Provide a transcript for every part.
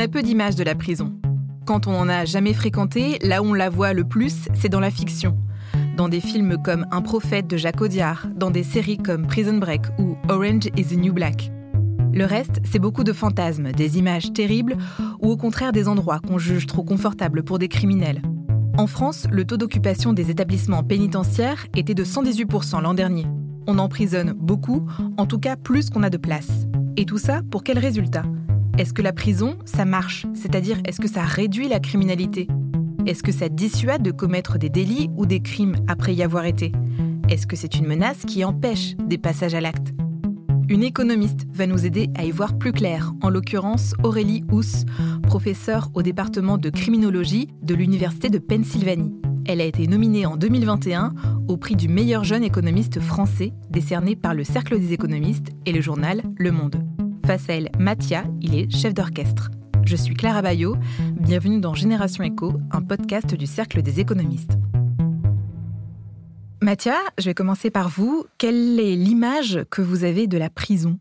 a peu d'images de la prison. Quand on n'en a jamais fréquenté, là où on la voit le plus, c'est dans la fiction. Dans des films comme Un prophète de Jacques Audiard, dans des séries comme Prison Break ou Orange is the New Black. Le reste, c'est beaucoup de fantasmes, des images terribles ou au contraire des endroits qu'on juge trop confortables pour des criminels. En France, le taux d'occupation des établissements pénitentiaires était de 118% l'an dernier. On emprisonne beaucoup, en tout cas plus qu'on a de place. Et tout ça pour quel résultat? Est-ce que la prison, ça marche? C'est-à-dire, est-ce que ça réduit la criminalité? Est-ce que ça dissuade de commettre des délits ou des crimes après y avoir été? Est-ce que c'est une menace qui empêche des passages à l'acte? Une économiste va nous aider à y voir plus clair, en l'occurrence Aurélie Housse, professeure au département de criminologie de l'Université de Pennsylvanie. Elle a été nominée en 2021 au prix du meilleur jeune économiste français, décerné par le Cercle des économistes et le journal Le Monde. Face il est chef d'orchestre. Je suis Clara Bayot, bienvenue dans Génération Éco, un podcast du Cercle des économistes. Mathia, je vais commencer par vous. Quelle est l'image que vous avez de la prison?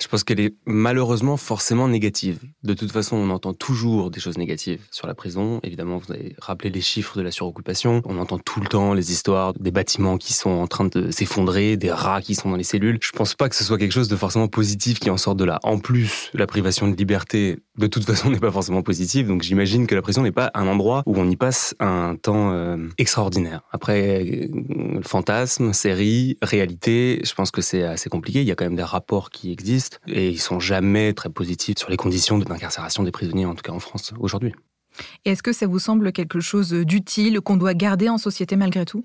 Je pense qu'elle est malheureusement forcément négative. De toute façon, on entend toujours des choses négatives sur la prison. Évidemment, vous avez rappelé les chiffres de la suroccupation. On entend tout le temps les histoires des bâtiments qui sont en train de s'effondrer, des rats qui sont dans les cellules. Je pense pas que ce soit quelque chose de forcément positif qui en sort de là. En plus, la privation de liberté, de toute façon, n'est pas forcément positive. Donc j'imagine que la prison n'est pas un endroit où on y passe un temps euh, extraordinaire. Après, fantasme, série, réalité, je pense que c'est assez compliqué. Il y a quand même des rapports qui existent et ils sont jamais très positifs sur les conditions d'incarcération des prisonniers, en tout cas en France aujourd'hui. Est-ce que ça vous semble quelque chose d'utile, qu'on doit garder en société malgré tout?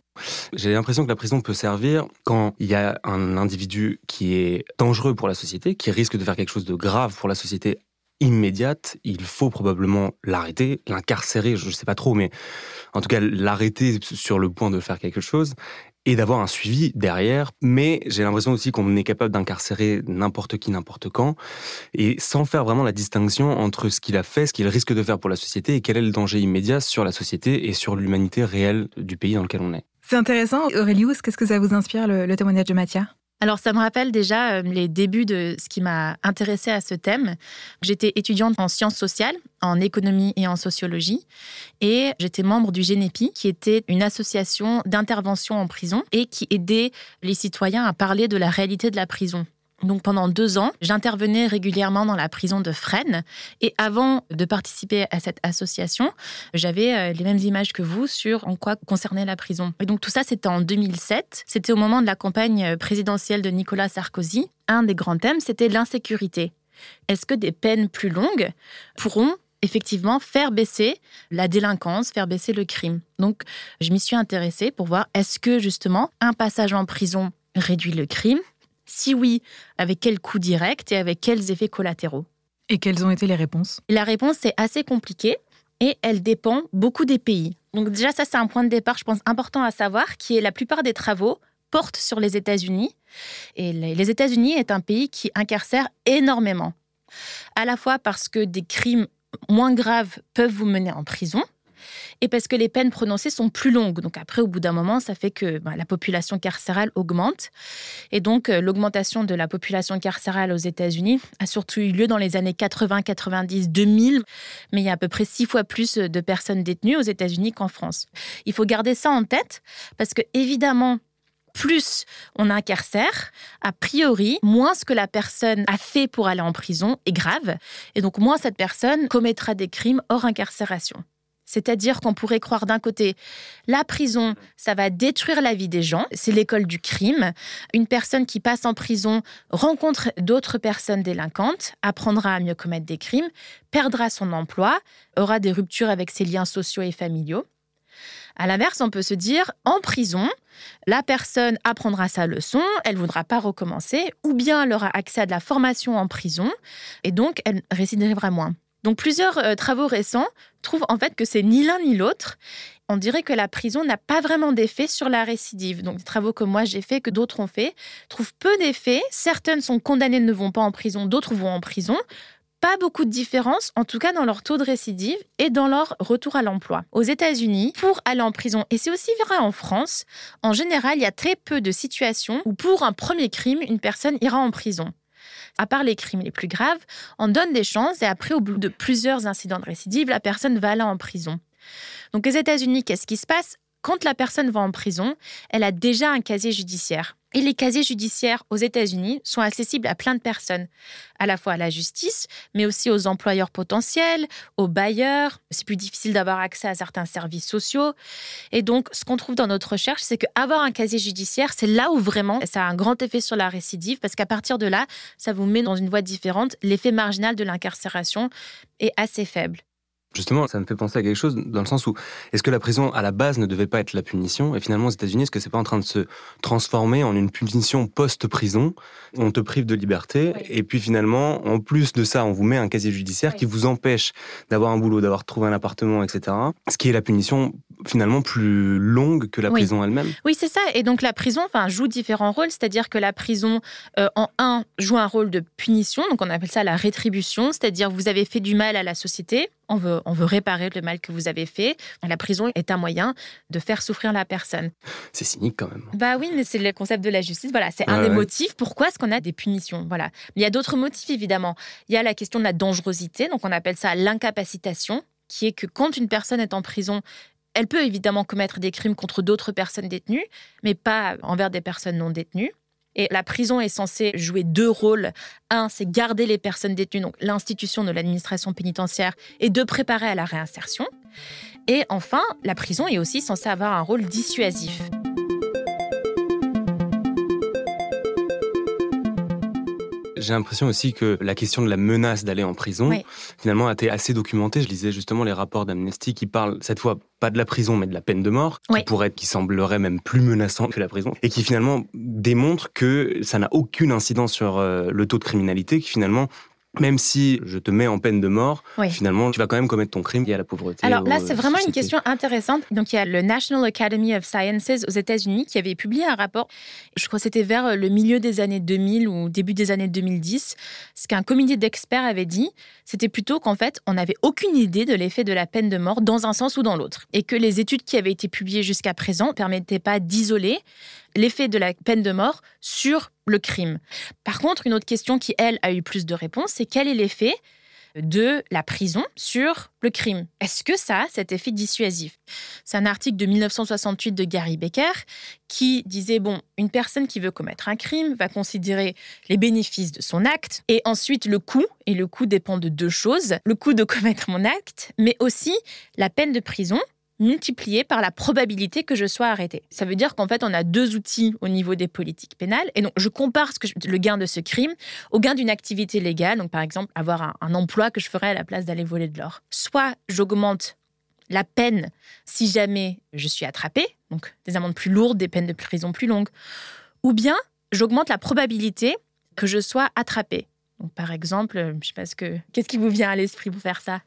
J'ai l'impression que la prison peut servir quand il y a un individu qui est dangereux pour la société, qui risque de faire quelque chose de grave pour la société immédiate, il faut probablement l'arrêter, l'incarcérer, je ne sais pas trop, mais en tout cas l'arrêter sur le point de faire quelque chose et d'avoir un suivi derrière. Mais j'ai l'impression aussi qu'on est capable d'incarcérer n'importe qui, n'importe quand, et sans faire vraiment la distinction entre ce qu'il a fait, ce qu'il risque de faire pour la société, et quel est le danger immédiat sur la société et sur l'humanité réelle du pays dans lequel on est. C'est intéressant. Aurélius, qu'est-ce que ça vous inspire, le, témoignage de Mathia alors, ça me rappelle déjà euh, les débuts de ce qui m'a intéressé à ce thème. J'étais étudiante en sciences sociales, en économie et en sociologie, et j'étais membre du GENEPI, qui était une association d'intervention en prison et qui aidait les citoyens à parler de la réalité de la prison. Donc pendant deux ans, j'intervenais régulièrement dans la prison de Fresnes. Et avant de participer à cette association, j'avais euh, les mêmes images que vous sur en quoi concernait la prison. Et donc tout ça, c'était en 2007. C'était au moment de la campagne présidentielle de Nicolas Sarkozy. Un des grands thèmes, c'était l'insécurité. Est-ce que des peines plus longues pourront effectivement faire baisser la délinquance, faire baisser le crime? Donc, je m'y suis intéressée pour voir est-ce que justement un passage en prison réduit le crime? Si oui, avec quel coût direct et avec quels effets collatéraux? Et quelles ont été les réponses? La réponse est assez compliquée et elle dépend beaucoup des pays. Donc déjà, ça c'est un point de départ, je pense, important à savoir, qui est la plupart des travaux portent sur les États-Unis. Et les États-Unis est un pays qui incarcère énormément. À la fois parce que des crimes moins graves peuvent vous mener en prison, et parce que les peines prononcées sont plus longues. Donc après, au bout d'un moment, ça fait que ben, la population carcérale augmente. Et donc euh, l'augmentation de la population carcérale aux États-Unis a surtout eu lieu dans les années 80, 90, 2000. Mais il y a à peu près six fois plus de personnes détenues aux États-Unis qu'en France. Il faut garder ça en tête parce que évidemment, plus on incarcère, a priori, moins ce que la personne a fait pour aller en prison est grave, et donc moins cette personne commettra des crimes hors incarcération. C'est-à-dire qu'on pourrait croire d'un côté, la prison, ça va détruire la vie des gens, c'est l'école du crime. Une personne qui passe en prison rencontre d'autres personnes délinquantes, apprendra à mieux commettre des crimes, perdra son emploi, aura des ruptures avec ses liens sociaux et familiaux. À l'inverse, on peut se dire, en prison, la personne apprendra sa leçon, elle ne voudra pas recommencer, ou bien elle aura accès à de la formation en prison, et donc elle récidivera moins. Donc plusieurs euh, travaux récents trouvent en fait que c'est ni l'un ni l'autre. On dirait que la prison n'a pas vraiment d'effet sur la récidive. Donc des travaux que moi j'ai fait, que d'autres ont fait, trouvent peu d'effets. Certaines sont condamnées, ne vont pas en prison, d'autres vont en prison. Pas beaucoup de différence, en tout cas dans leur taux de récidive et dans leur retour à l'emploi. Aux États-Unis, pour aller en prison, et c'est aussi vrai en France, en général, il y a très peu de situations où pour un premier crime, une personne ira en prison. À part les crimes les plus graves, on donne des chances et après, au bout de plusieurs incidents de récidive, la personne va aller en prison. Donc aux États-Unis, qu'est-ce qui se passe? Quand la personne va en prison, elle a déjà un casier judiciaire. Et les casiers judiciaires aux États-Unis sont accessibles à plein de personnes, à la fois à la justice, mais aussi aux employeurs potentiels, aux bailleurs. C'est plus difficile d'avoir accès à certains services sociaux. Et donc, ce qu'on trouve dans notre recherche, c'est qu'avoir un casier judiciaire, c'est là où vraiment ça a un grand effet sur la récidive, parce qu'à partir de là, ça vous met dans une voie différente. L'effet marginal de l'incarcération est assez faible. Justement, ça me fait penser à quelque chose dans le sens où est-ce que la prison à la base ne devait pas être la punition? Et finalement aux États-Unis est-ce que c'est pas en train de se transformer en une punition post-prison? On te prive de liberté et puis finalement en plus de ça on vous met un casier judiciaire qui vous empêche d'avoir un boulot, d'avoir trouvé un appartement, etc. Ce qui est la punition finalement plus longue que la prison elle-même. Oui, c'est ça. Et donc la prison enfin, joue différents rôles, c'est-à-dire que la prison, euh, en un, joue un rôle de punition, donc on appelle ça la rétribution, c'est-à-dire vous avez fait du mal à la société, on veut, on veut réparer le mal que vous avez fait. La prison est un moyen de faire souffrir la personne. C'est cynique quand même. Bah oui, mais c'est le concept de la justice. Voilà, c'est un des motifs. Pourquoi est-ce qu'on a des punitions? Voilà. Mais il y a d'autres motifs évidemment. Il y a la question de la dangerosité, donc on appelle ça l'incapacitation, qui est que quand une personne est en prison, elle peut évidemment commettre des crimes contre d'autres personnes détenues, mais pas envers des personnes non détenues. Et la prison est censée jouer deux rôles. Un, c'est garder les personnes détenues, donc l'institution de l'administration pénitentiaire, et de préparer à la réinsertion. Et enfin, la prison est aussi censée avoir un rôle dissuasif. J'ai l'impression aussi que la question de la menace d'aller en prison, finalement, a été assez documentée. Je lisais justement les rapports d'Amnesty qui parlent cette fois pas de la prison, mais de la peine de mort, qui pourrait être, qui semblerait même plus menaçante que la prison, et qui finalement démontre que ça n'a aucune incidence sur euh, le taux de criminalité, qui finalement même si je te mets en peine de mort, finalement, tu vas quand même commettre ton crime lié à la pauvreté. Alors là, c'est vraiment une question intéressante. Donc, il y a le National Academy of Sciences aux États-Unis qui avait publié un rapport, je crois que c'était vers le milieu des années 2000 ou début des années 2010. Ce qu'un comité d'experts avait dit, c'était plutôt qu'en fait, on n'avait aucune idée de l'effet de la peine de mort dans un sens ou dans l'autre. Et que les études qui avaient été publiées jusqu'à présent ne permettaient pas d'isoler l'effet de la peine de mort sur le crime. Par contre, une autre question qui, elle, a eu plus de réponses, c'est quel est l'effet de la prison sur le crime? Est-ce que ça a cet effet dissuasif? C'est un article de 1968 de Gary Becker qui disait, bon, une personne qui veut commettre un crime va considérer les bénéfices de son acte et ensuite le coût, et le coût dépend de deux choses, le coût de commettre mon acte, mais aussi la peine de prison multiplié par la probabilité que je sois arrêté. Ça veut dire qu'en fait, on a deux outils au niveau des politiques pénales. Et donc, je compare ce que le gain de ce crime au gain d'une activité légale. Donc, par exemple, avoir un, emploi que je ferais à la place d'aller voler de l'or. Soit j'augmente la peine si jamais je suis attrapé, donc des amendes plus lourdes, des peines de prison plus longues, ou bien j'augmente la probabilité que je sois attrapé. Donc, par exemple, je sais pas ce que. Qu'est-ce qui vous vient à l'esprit pour faire ça?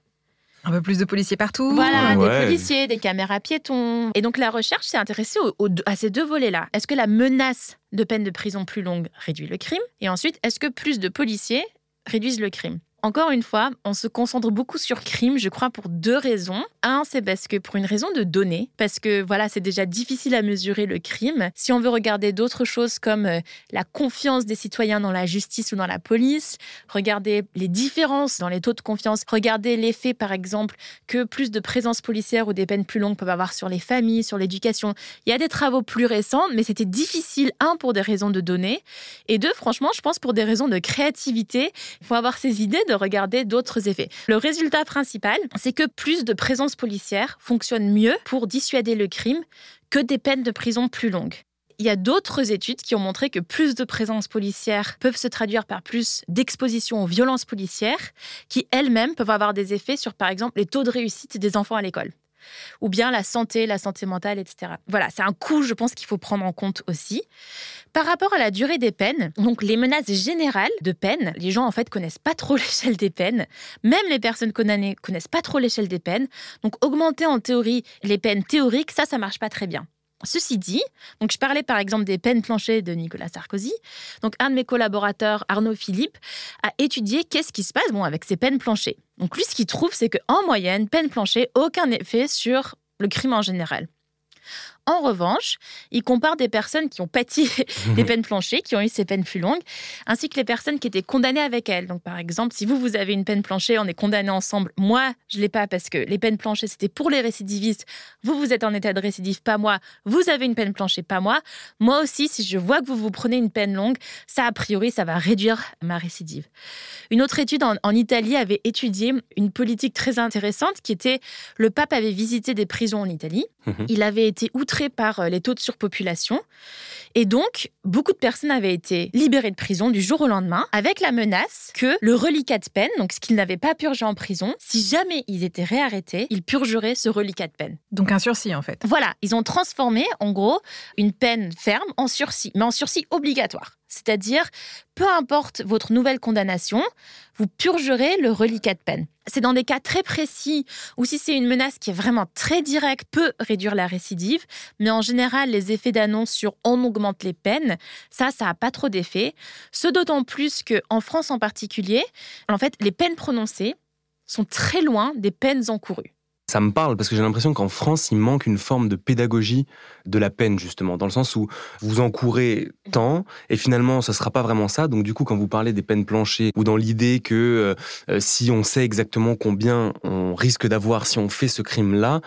Un peu plus de policiers partout. Voilà, des policiers, des caméras piétons. Et donc la recherche s'est intéressée à ces deux volets-là. Est-ce que la menace de peine de prison plus longue réduit le crime? Et ensuite, est-ce que plus de policiers réduisent le crime? Encore une fois, on se concentre beaucoup sur crime, je crois, pour deux raisons. Un, c'est parce que pour une raison de données, parce que voilà, c'est déjà difficile à mesurer le crime. Si on veut regarder d'autres choses comme euh, la confiance des citoyens dans la justice ou dans la police, regarder les différences dans les taux de confiance, regarder l'effet, par exemple, que plus de présence policière ou des peines plus longues peuvent avoir sur les familles, sur l'éducation. Il y a des travaux plus récents, mais c'était difficile, un, pour des raisons de données, et deux, franchement, je pense pour des raisons de créativité. Il faut avoir ces idées de regarder d'autres effets. Le résultat principal, c'est que plus de présence policière fonctionne mieux pour dissuader le crime que des peines de prison plus longues. Il y a d'autres études qui ont montré que plus de présence policière peuvent se traduire par plus d'exposition aux violences policières, qui elles-mêmes peuvent avoir des effets sur, par exemple, les taux de réussite des enfants à l'école ou bien la santé, la santé mentale, etc. Voilà, c'est un coût, je pense, qu'il faut prendre en compte aussi. Par rapport à la durée des peines, donc les menaces générales de peine, les gens en fait connaissent pas trop l'échelle des peines. Même les personnes condamnées connaissent pas trop l'échelle des peines. Donc augmenter en théorie les peines théoriques, ça, ça marche pas très bien. Ceci dit, donc je parlais par exemple des peines planchées de Nicolas Sarkozy. Donc un de mes collaborateurs, Arnaud Philippe, a étudié qu'est-ce qui se passe bon, avec ces peines planchées. Donc lui, ce qu'il trouve, c'est qu'en moyenne, peine planchée, aucun effet sur le crime en général. En revanche, il compare des personnes qui ont pâti des peines planchées, qui ont eu ces peines plus longues, ainsi que les personnes qui étaient condamnées avec elles. Donc, par exemple, si vous, vous avez une peine planchée, on est condamnés ensemble. Moi, je l'ai pas parce que les peines planchées, c'était pour les récidivistes. Vous, vous êtes en état de récidive, pas moi. Vous avez une peine planchée, pas moi. Moi aussi, si je vois que vous vous prenez une peine longue, ça, a priori, ça va réduire ma récidive. Une autre étude en, en Italie avait étudié une politique très intéressante qui était le pape avait visité des prisons en Italie. Mhm. Il avait été outré par euh, les taux de surpopulation. Et donc, beaucoup de personnes avaient été libérées de prison du jour au lendemain avec la menace que le reliquat de peine, donc ce qu'ils n'avaient pas purgé en prison, si jamais ils étaient réarrêtés, ils purgeraient ce reliquat de peine. Donc un sursis en fait. Voilà, ils ont transformé en gros une peine ferme en sursis, mais en sursis obligatoire. C'est-à-dire, peu importe votre nouvelle condamnation, vous purgerez le reliquat de peine. C'est dans des cas très précis ou si c'est une menace qui est vraiment très directe, peut réduire la récidive, mais en général, les effets d'annonce sur on augmente les peines, ça, ça n'a pas trop d'effet. Ce d'autant plus qu'en France en particulier, en fait, les peines prononcées sont très loin des peines encourues. Ça me parle parce que j'ai l'impression qu'en France, il manque une forme de pédagogie de la peine, justement, dans le sens où vous encourez tant et finalement, ce sera pas vraiment ça. Donc, du coup, quand vous parlez des peines planchées ou dans l'idée que euh, si on sait exactement combien on risque d'avoir si on fait ce crime-là,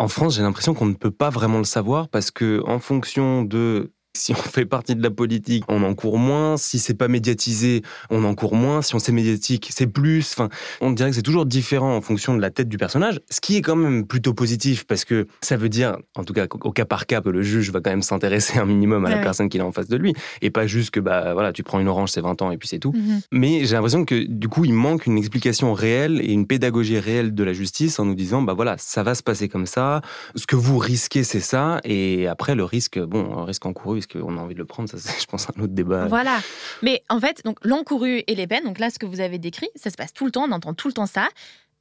en France, j'ai l'impression qu'on ne peut pas vraiment le savoir parce que en fonction de si on fait partie de la politique, on en court moins. Si c'est pas médiatisé, on en court moins. Si on c'est médiatique, c'est plus. Enfin, on dirait que c'est toujours différent en fonction de la tête du personnage, ce qui est quand même plutôt positif parce que ça veut dire, en tout cas, au cas par cas, que le juge va quand même s'intéresser un minimum à la personne qu'il a en face de lui et pas juste que bah voilà, tu prends une orange, c'est 20 ans et puis c'est tout. Mhm. Mais j'ai l'impression que du coup, il manque une explication réelle et une pédagogie réelle de la justice en nous disant, bah voilà, ça va se passer comme ça. Ce que vous risquez, c'est ça. Et après, le risque, bon, un risque encouru, est-ce qu'on a envie de le prendre? Ça, c'est, je pense, un autre débat. Voilà. Mais en fait, donc l'encouru et les peines, donc là, ce que vous avez décrit, ça se passe tout le temps, on entend tout le temps ça.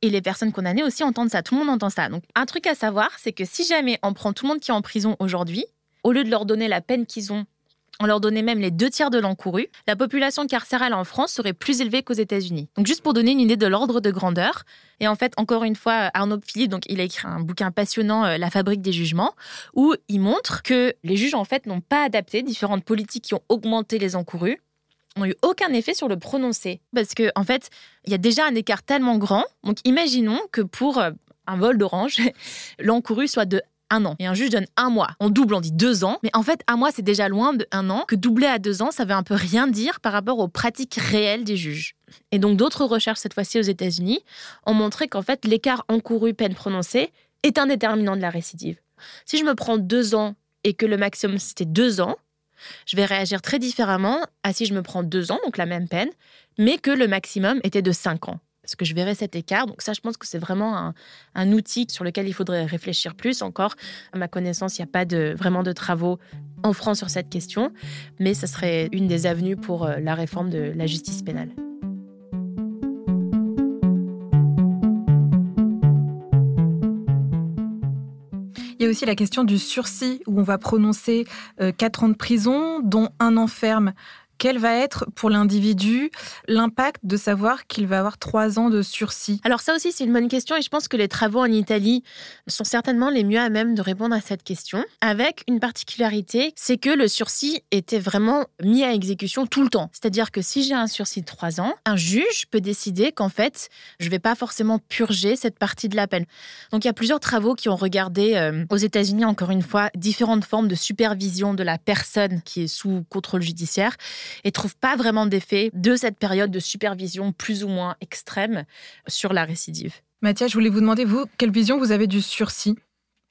Et les personnes condamnées aussi entendent ça, tout le monde entend ça. Donc un truc à savoir, c'est que si jamais on prend tout le monde qui est en prison aujourd'hui, au lieu de leur donner la peine qu'ils ont, on leur donnait même les deux tiers de l'encouru, la population carcérale en France serait plus élevée qu'aux États-Unis. Donc juste pour donner une idée de l'ordre de grandeur. Et en fait, encore une fois, Arnaud Philippe, donc il a écrit un bouquin passionnant, euh, La fabrique des jugements, où il montre que les juges en fait n'ont pas adapté différentes politiques qui ont augmenté les encourus n'ont eu aucun effet sur le prononcé. Parce que, en fait, il y a déjà un écart tellement grand. Donc, imaginons que pour euh, un vol d'orange, l'encouru soit de un an. Et un juge donne un mois. On double, on dit deux ans. Mais en fait, un mois, c'est déjà loin de un an. Que doubler à deux ans, ça veut un peu rien dire par rapport aux pratiques réelles des juges. Et donc, d'autres recherches, cette fois-ci aux États-Unis, ont montré qu'en fait, l'écart encouru peine prononcée est un déterminant de la récidive. Si je me prends deux ans et que le maximum c'était deux ans, je vais réagir très différemment à si je me prends deux ans, donc la même peine, mais que le maximum était de cinq ans. Parce que je verrai cet écart. Donc ça, je pense que c'est vraiment un, outil sur lequel il faudrait réfléchir plus. Encore, à ma connaissance, il n'y a pas vraiment de travaux en France sur cette question, mais ce serait une des avenues pour euh, la réforme de la justice pénale. Il y a aussi la question du sursis où on va prononcer euh, 4 ans de prison, dont un an ferme. Quel va être pour l'individu l'impact de savoir qu'il va avoir 3 ans de sursis? Alors ça aussi, c'est une bonne question et je pense que les travaux en Italie sont certainement les mieux à même de répondre à cette question, avec une particularité, c'est que le sursis était vraiment mis à exécution tout le temps. C'est-à-dire que si j'ai un sursis de 3 ans, un juge peut décider qu'en fait, je ne vais pas forcément purger cette partie de la peine. Donc il y a plusieurs travaux qui ont regardé euh, aux États-Unis, encore une fois, différentes formes de supervision de la personne qui est sous contrôle judiciaire et trouvent pas vraiment d'effet de cette période de supervision plus ou moins extrême sur la récidive. Mathias, je voulais vous demander, vous, quelle vision vous avez du sursis?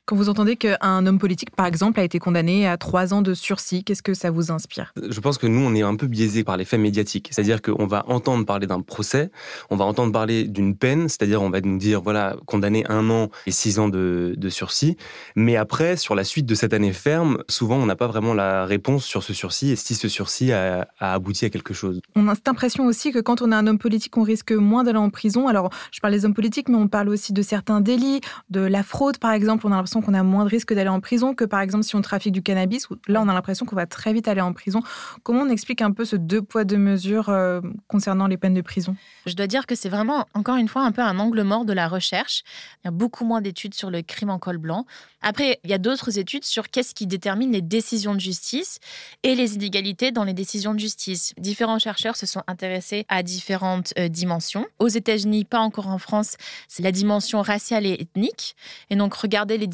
Quand vous entendez qu'un homme politique, par exemple, a été condamné à 3 ans de sursis, qu'est-ce que ça vous inspire? Je pense que nous, on est un peu biaisé par les faits médiatiques. C'est-à-dire qu'on va entendre parler d'un procès, on va entendre parler d'une peine, c'est-à-dire on va nous dire, voilà, condamné un an et six ans de, de sursis. Mais après, sur la suite de cette année ferme, souvent, on n'a pas vraiment la réponse sur ce sursis et si ce sursis a, a abouti à quelque chose. On a cette impression aussi que quand on a un homme politique, on risque moins d'aller en prison. Alors, je parle des hommes politiques, mais on parle aussi de certains délits, de la fraude, par exemple. On a l'impression l'impression qu'on a moins de risques d'aller en prison que par exemple si on trafique du cannabis, où là on a l'impression qu'on va très vite aller en prison. Comment on explique un peu ce deux poids, deux mesures euh, concernant les peines de prison? Je dois dire que c'est vraiment, encore une fois, un peu un angle mort de la recherche. Il y a beaucoup moins d'études sur le crime en col blanc. Après, il y a d'autres études sur qu'est-ce qui détermine les décisions de justice et les inégalités dans les décisions de justice. Différents chercheurs se sont intéressés à différentes euh, dimensions. Aux États-Unis, pas encore en France, c'est la dimension raciale et ethnique. Et donc, regarder les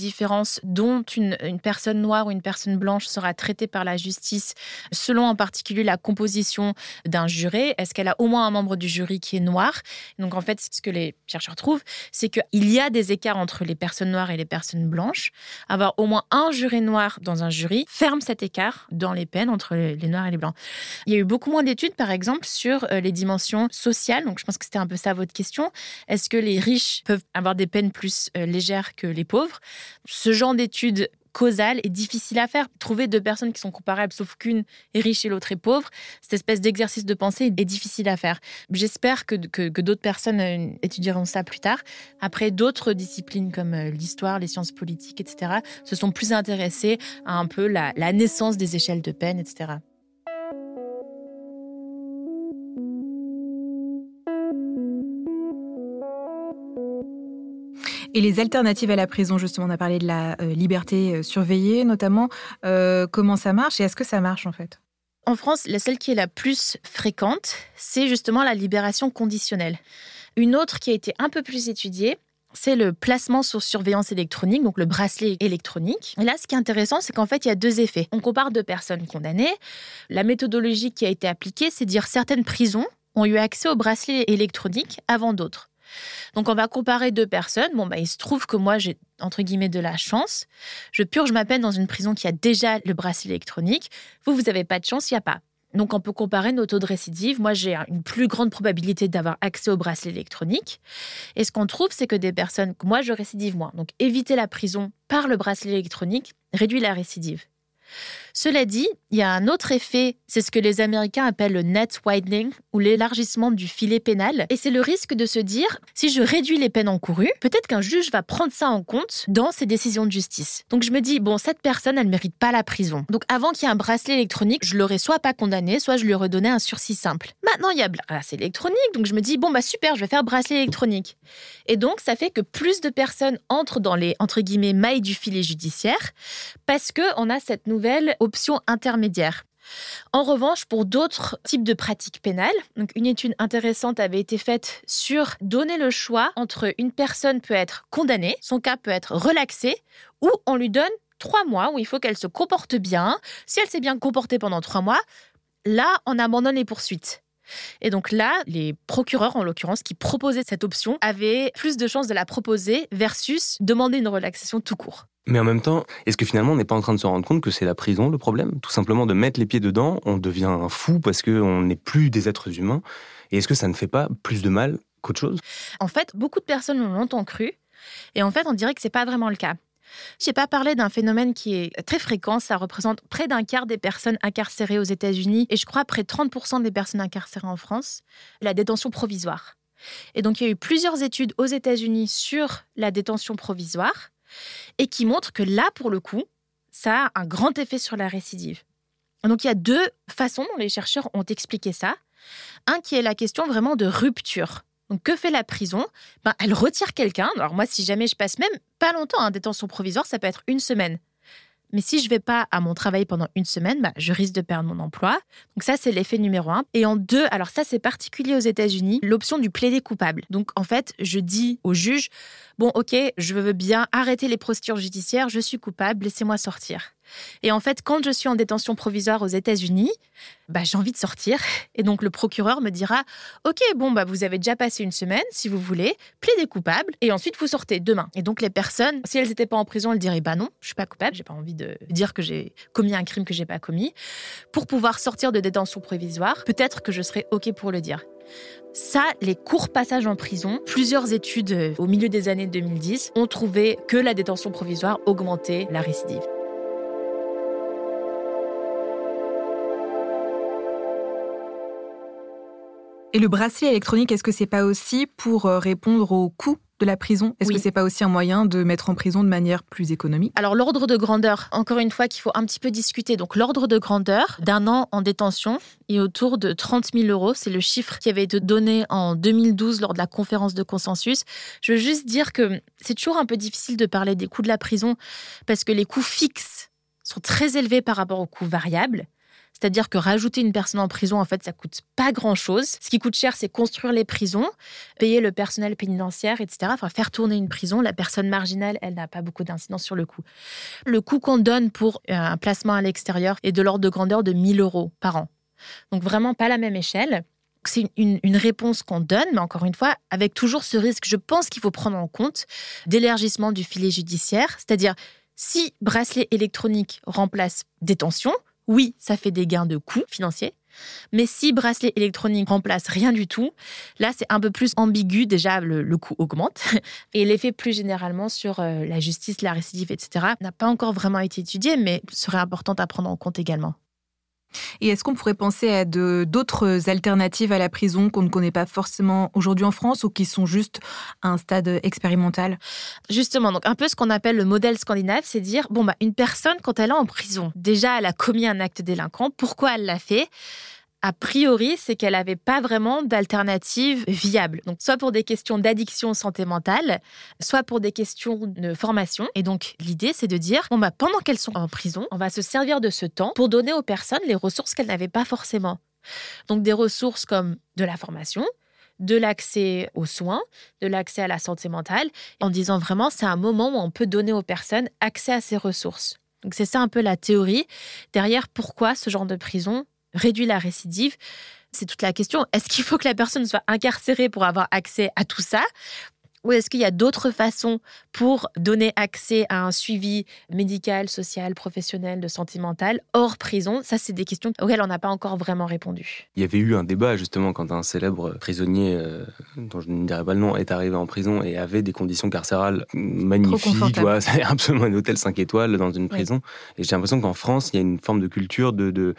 dont une, personne noire ou une personne blanche sera traitée par la justice selon en particulier la composition d'un jury. Est-ce qu'elle a au moins un membre du jury qui est noir? Donc, en fait, ce que les chercheurs trouvent, c'est qu'il y a des écarts entre les personnes noires et les personnes blanches. Avoir au moins un jury noir dans un jury ferme cet écart dans les peines entre les noirs et les blancs. Il y a eu beaucoup moins d'études, par exemple, sur euh, les dimensions sociales. Donc, je pense que c'était un peu ça votre question. Est-ce que les riches peuvent avoir des peines plus euh, légères que les pauvres? Ce genre d'études causales est difficile à faire. Trouver deux personnes qui sont comparables, sauf qu'une est riche et l'autre est pauvre, cette espèce d'exercice de pensée est difficile à faire. J'espère que, que, d'autres personnes euh, étudieront ça plus tard. Après, d'autres disciplines comme l'histoire, les sciences politiques, etc., se sont plus intéressées à un peu la naissance des échelles de peine, etc. Et les alternatives à la prison, justement, on a parlé de la euh, liberté euh, surveillée notamment. Euh, comment ça marche et est-ce que ça marche en fait? En France, la celle qui est la plus fréquente, c'est justement la libération conditionnelle. Une autre qui a été un peu plus étudiée, c'est le placement sous surveillance électronique, donc le bracelet électronique. Et là, ce qui est intéressant, c'est qu'en fait, il y a deux effets. On compare deux personnes condamnées. La méthodologie qui a été appliquée, c'est dire certaines prisons ont eu accès au bracelet électronique avant d'autres. Donc on va comparer deux personnes. Bon, bah, il se trouve que moi, j'ai entre guillemets de la chance. Je purge ma peine dans une prison qui a déjà le bracelet électronique. Vous, vous n'avez pas de chance, il n'y a pas. Donc on peut comparer nos taux de récidive. Moi, j'ai une plus grande probabilité d'avoir accès au bracelet électronique. Et ce qu'on trouve, c'est que des personnes, moi, je récidive moins. Donc éviter la prison par le bracelet électronique réduit la récidive. Cela dit, il y a un autre effet, c'est ce que les Américains appellent le net widening ou l'élargissement du filet pénal. Et c'est le risque de se dire, si je réduis les peines encourues, peut-être qu'un juge va prendre ça en compte dans ses décisions de justice. Donc je me dis, bon, cette personne, elle ne mérite pas la prison. Donc avant qu'il y ait un bracelet électronique, je l'aurais soit pas condamné, soit je lui donné un sursis simple. Maintenant, il y a bracelet électronique, donc je me dis, bon, bah super, je vais faire bracelet électronique. Et donc, ça fait que plus de personnes entrent dans les, entre guillemets, mailles du filet judiciaire parce qu'on a cette nouvelle option intermédiaire. En revanche, pour d'autres types de pratiques pénales, donc une étude intéressante avait été faite sur donner le choix entre une personne peut être condamnée, son cas peut être relaxé, ou on lui donne trois mois où il faut qu'elle se comporte bien. Si elle s'est bien comportée pendant trois mois, là, on abandonne les poursuites. Et donc là, les procureurs, en l'occurrence, qui proposaient cette option, avaient plus de chances de la proposer versus demander une relaxation tout court. Mais en même temps, est-ce que finalement on n'est pas en train de se rendre compte que c'est la prison le problème? Tout simplement de mettre les pieds dedans, on devient fou parce qu'on n'est plus des êtres humains. Et est-ce que ça ne fait pas plus de mal qu'autre chose? En fait, beaucoup de personnes l'ont longtemps cru. Et en fait, on dirait que c'est pas vraiment le cas. Je n'ai pas parlé d'un phénomène qui est très fréquent. Ça représente près d'un quart des personnes incarcérées aux États-Unis et je crois près de 30% des personnes incarcérées en France, la détention provisoire. Et donc, il y a eu plusieurs études aux États-Unis sur la détention provisoire et qui montrent que là, pour le coup, ça a un grand effet sur la récidive. Donc il y a deux façons dont les chercheurs ont expliqué ça. Un qui est la question vraiment de rupture. Donc que fait la prison? Ben, Elle retire quelqu'un. Alors moi, si jamais je passe même pas longtemps en détention provisoire, ça peut être une semaine. Mais si je vais pas à mon travail pendant une semaine, bah, je risque de perdre mon emploi. Donc ça, c'est l'effet numéro un. Et en deux, alors ça, c'est particulier aux États-Unis, l'option du plaider coupable. Donc en fait, je dis au juge, bon, ok, je veux bien arrêter les procédures judiciaires, je suis coupable, laissez-moi sortir. Et en fait, quand je suis en détention provisoire aux États-Unis, bah, j'ai envie de sortir. Et donc le procureur me dira Ok, bon, bah, vous avez déjà passé une semaine, si vous voulez, plaidez coupable, et ensuite vous sortez demain. Et donc les personnes, si elles n'étaient pas en prison, elles diraient Bah non, je suis pas coupable, j'ai pas envie de dire que j'ai commis un crime que j'ai pas commis. Pour pouvoir sortir de détention provisoire, peut-être que je serais OK pour le dire. Ça, les courts passages en prison, plusieurs études euh, au milieu des années 2010 ont trouvé que la détention provisoire augmentait la récidive. Et le bracelet électronique, est-ce que c'est pas aussi pour euh, répondre au coût de la prison? Est-ce que c'est pas aussi un moyen de mettre en prison de manière plus économique? Alors l'ordre de grandeur, encore une fois qu'il faut un petit peu discuter. Donc l'ordre de grandeur d'un an en détention est autour de 30 000 euros. C'est le chiffre qui avait été donné en 2012 lors de la conférence de consensus. Je veux juste dire que c'est toujours un peu difficile de parler des coûts de la prison parce que les coûts fixes sont très élevés par rapport aux coûts variables. C'est-à-dire que rajouter une personne en prison, en fait, ça coûte pas grand-chose. Ce qui coûte cher, c'est construire les prisons, payer le personnel pénitentiaire, etc. Enfin, faire tourner une prison. La personne marginale, elle n'a pas beaucoup d'incidence sur le coût. Le coût qu'on donne pour euh, un placement à l'extérieur est de l'ordre de grandeur de 1000 euros par an. Donc vraiment pas la même échelle. C'est une, une, réponse qu'on donne, mais encore une fois, avec toujours ce risque, je pense qu'il faut prendre en compte d'élargissement du filet judiciaire, c'est-à-dire si bracelet électronique remplace détention, oui, ça fait des gains de coûts financiers. Mais si bracelet électronique remplace rien du tout, là c'est un peu plus ambigu. Déjà, le, coût augmente. Et l'effet plus généralement sur euh, la justice, la récidive, etc., n'a pas encore vraiment été étudié, mais serait important à prendre en compte également. Et est-ce qu'on pourrait penser à d'autres alternatives à la prison qu'on ne connaît pas forcément aujourd'hui en France ou qui sont juste à un stade expérimental? Justement, donc un peu ce qu'on appelle le modèle scandinave, c'est dire bon bah une personne quand elle est en prison, déjà elle a commis un acte délinquant, pourquoi elle l'a fait? A priori, c'est qu'elle n'avait pas vraiment d'alternative viable. Donc, soit pour des questions d'addiction santé mentale, soit pour des questions de formation. Et donc, l'idée, c'est de dire, bon, bah, pendant qu'elles sont en prison, on va se servir de ce temps pour donner aux personnes les ressources qu'elles n'avaient pas forcément. Donc, des ressources comme de la formation, de l'accès aux soins, de l'accès à la santé mentale, en disant vraiment, c'est un moment où on peut donner aux personnes accès à ces ressources. Donc, c'est ça un peu la théorie. Derrière, pourquoi ce genre de prison réduit la récidive. C'est toute la question. Est-ce qu'il faut que la personne soit incarcérée pour avoir accès à tout ça ou est-ce qu'il y a d'autres façons pour donner accès à un suivi médical, social, professionnel, de santé mentale hors prison? Ça, c'est des questions auxquelles on n'a pas encore vraiment répondu. Il y avait eu un débat justement quand un célèbre prisonnier, euh, dont je ne dirais pas le nom, est arrivé en prison et avait des conditions carcérales magnifiques. C'est absolument un hôtel 5 étoiles dans une prison. Et j'ai l'impression qu'en France, il y a une forme de culture de, de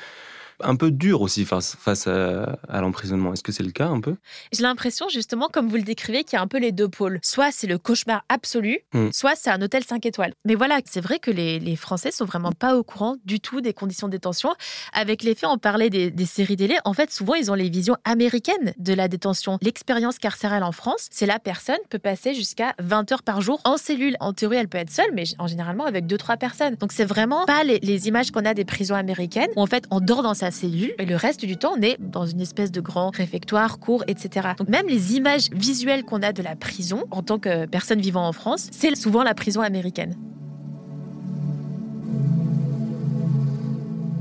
un peu dur aussi face, face à, l'emprisonnement. Est-ce que c'est le cas un peu? J'ai l'impression, justement, comme vous le décrivez, qu'il y a un peu les deux pôles. Soit c'est le cauchemar absolu, hmm. soit c'est un hôtel 5 étoiles. Mais voilà, c'est vrai que les, les, Français sont vraiment pas au courant du tout des conditions de détention. Avec les faits, on parlait des, des séries télé. En fait, souvent, ils ont les visions américaines de la détention. L'expérience carcérale en France, c'est la personne peut passer jusqu'à 20 heures par jour en cellule. En théorie, elle peut être seule, mais en généralement avec deux, trois personnes. Donc, c'est vraiment pas les, les images qu'on a des prisons américaines où en fait, on dort dans sa cellule et le reste du temps, on est dans une espèce de grand réfectoire, cours, etc. Donc même les images visuelles qu'on a de la prison en tant que personne vivant en France, c'est souvent la prison américaine.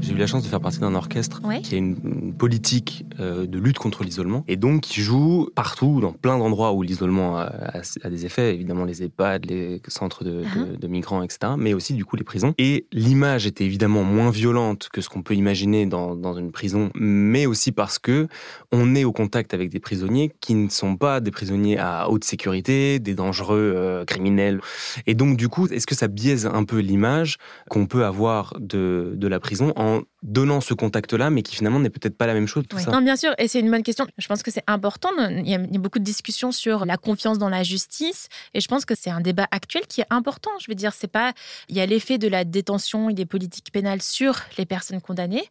J'ai eu la chance de faire partie d'un orchestre qui a une, politique euh, de lutte contre l'isolement et donc qui joue partout, dans plein d'endroits où l'isolement a, des effets, évidemment les EHPAD, les centres uh-huh. de, migrants, etc., mais aussi du coup les prisons. Et l'image était évidemment moins violente que ce qu'on peut imaginer dans, dans, une prison, mais aussi parce que on est au contact avec des prisonniers qui ne sont pas des prisonniers à haute sécurité, des dangereux euh, criminels. Et donc du coup, est-ce que ça biaise un peu l'image qu'on peut avoir de, de la prison en donnant ce contact-là, mais qui finalement n'est peut-être pas la même chose. Tout ça. Non, bien sûr, et c'est une bonne question. Je pense que c'est important. Il y, a, beaucoup de discussions sur la confiance dans la justice, et je pense que c'est un débat actuel qui est important. Je veux dire, c'est pas il y a l'effet de la détention et des politiques pénales sur les personnes condamnées,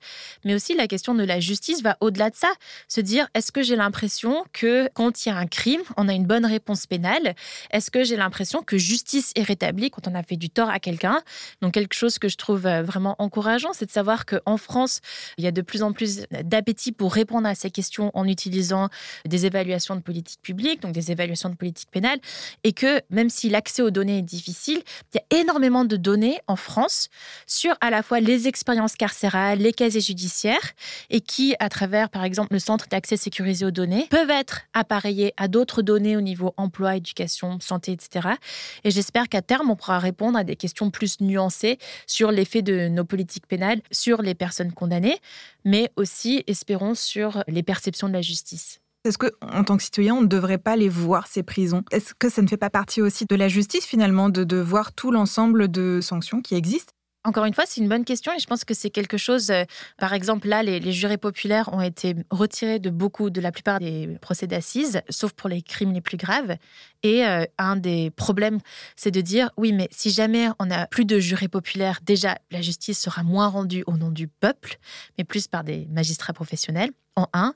mais aussi la question de la justice va au-delà de ça. Se dire, est-ce que j'ai l'impression que quand il y a un crime, on a une bonne réponse pénale? Est-ce que j'ai l'impression que justice est rétablie quand on a fait du tort à quelqu'un? Donc quelque chose que je trouve euh, vraiment encourageant, c'est de savoir que en France, il y a de plus en plus d'appétit pour répondre à ces questions en utilisant des évaluations de politique publique, donc des évaluations de politique pénale, et que même si l'accès aux données est difficile, il y a énormément de données en France sur à la fois les expériences carcérales, les casiers judiciaires, et qui, à travers, par exemple, le centre d'accès sécurisé aux données, peuvent être appareillés à d'autres données au niveau emploi, éducation, santé, etc. Et j'espère qu'à terme, on pourra répondre à des questions plus nuancées sur l'effet de nos politiques pénales sur les personnes condamnées, mais aussi, espérons, sur les perceptions de la justice. Est-ce que, en tant que citoyen, on ne devrait pas les voir, ces prisons? Est-ce que ça ne fait pas partie aussi de la justice, finalement, de voir tout l'ensemble de sanctions qui existent? Encore une fois, c'est une bonne question et je pense que c'est quelque chose. euh, par exemple, là, les, jurés populaires ont été retirés de beaucoup, de la plupart des procès d'assises, sauf pour les crimes les plus graves. Et euh, un des problèmes, c'est de dire oui, mais si jamais on n'a plus de jurés populaires, déjà, la justice sera moins rendue au nom du peuple, mais plus par des magistrats professionnels. En un.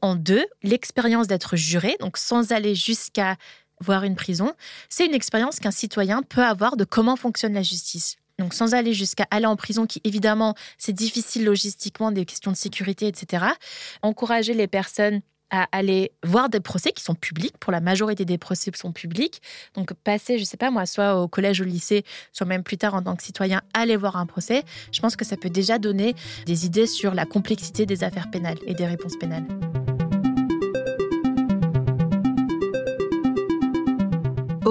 En deux, l'expérience d'être juré, donc sans aller jusqu'à voir une prison, c'est une expérience qu'un citoyen peut avoir de comment fonctionne la justice. Donc sans aller jusqu'à aller en prison, qui évidemment c'est difficile logistiquement, des questions de sécurité, etc. Encourager les personnes à aller voir des procès qui sont publics. Pour la majorité des procès sont publics. Donc passer, je sais pas moi, soit au collège, au lycée, soit même plus tard en tant que citoyen, aller voir un procès, je pense que ça peut déjà donner des idées sur la complexité des affaires pénales et des réponses pénales.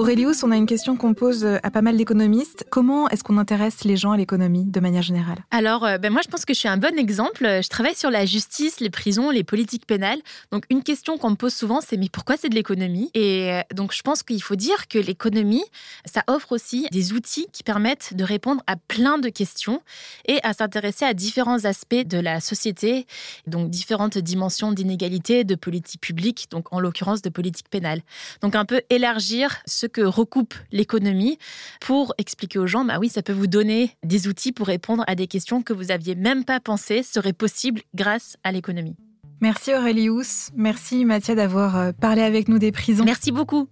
Aurelius, on a une question qu'on pose à pas mal d'économistes. Comment est-ce qu'on intéresse les gens à l'économie de manière générale? Alors, euh, ben moi, je pense que je suis un bon exemple. Je travaille sur la justice, les prisons, les politiques pénales. Donc, une question qu'on me pose souvent, c'est mais pourquoi c'est de l'économie? Et euh, donc, je pense qu'il faut dire que l'économie, ça offre aussi des outils qui permettent de répondre à plein de questions et à s'intéresser à différents aspects de la société, donc différentes dimensions d'inégalité, de politique publique, donc en l'occurrence de politique pénale. Donc, un peu élargir ce que recoupe l'économie pour expliquer aux gens, bah oui, ça peut vous donner des outils pour répondre à des questions que vous aviez même pas pensé seraient possibles grâce à l'économie. Merci Aurelius. Merci Mathia d'avoir euh, parlé avec nous des prisons. Merci beaucoup.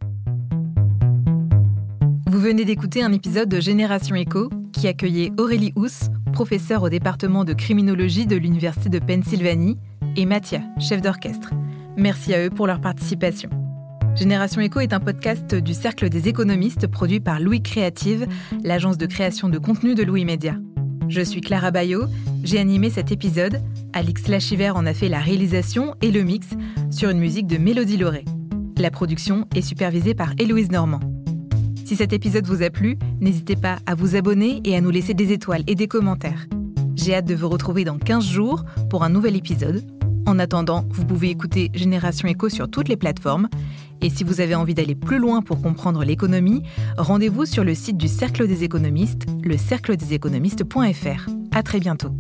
Vous venez d'écouter un épisode de Génération Éco qui accueillait Aurélie Housse, professeure au département de criminologie de l'Université de Pennsylvanie, et Mathia, chef d'orchestre. Merci à eux pour leur participation. Génération Éco est un podcast du Cercle des économistes produit par Louis Créative, l'agence de création de contenu de Louis Média. Je suis Clara Bayot, j'ai animé cet épisode. Alix Lachiver en a fait la réalisation et le mix sur une musique de Mélodie Lauré. La production est supervisée par Héloïse Normand. Si cet épisode vous a plu, n'hésitez pas à vous abonner et à nous laisser des étoiles et des commentaires. J'ai hâte de vous retrouver dans 15 jours pour un nouvel épisode. En attendant, vous pouvez écouter Génération Éco sur toutes les plateformes. Et si vous avez envie d'aller plus loin pour comprendre l'économie, rendez-vous sur le site du Cercle des économistes, le cercledeséconomistes.fr. À très bientôt.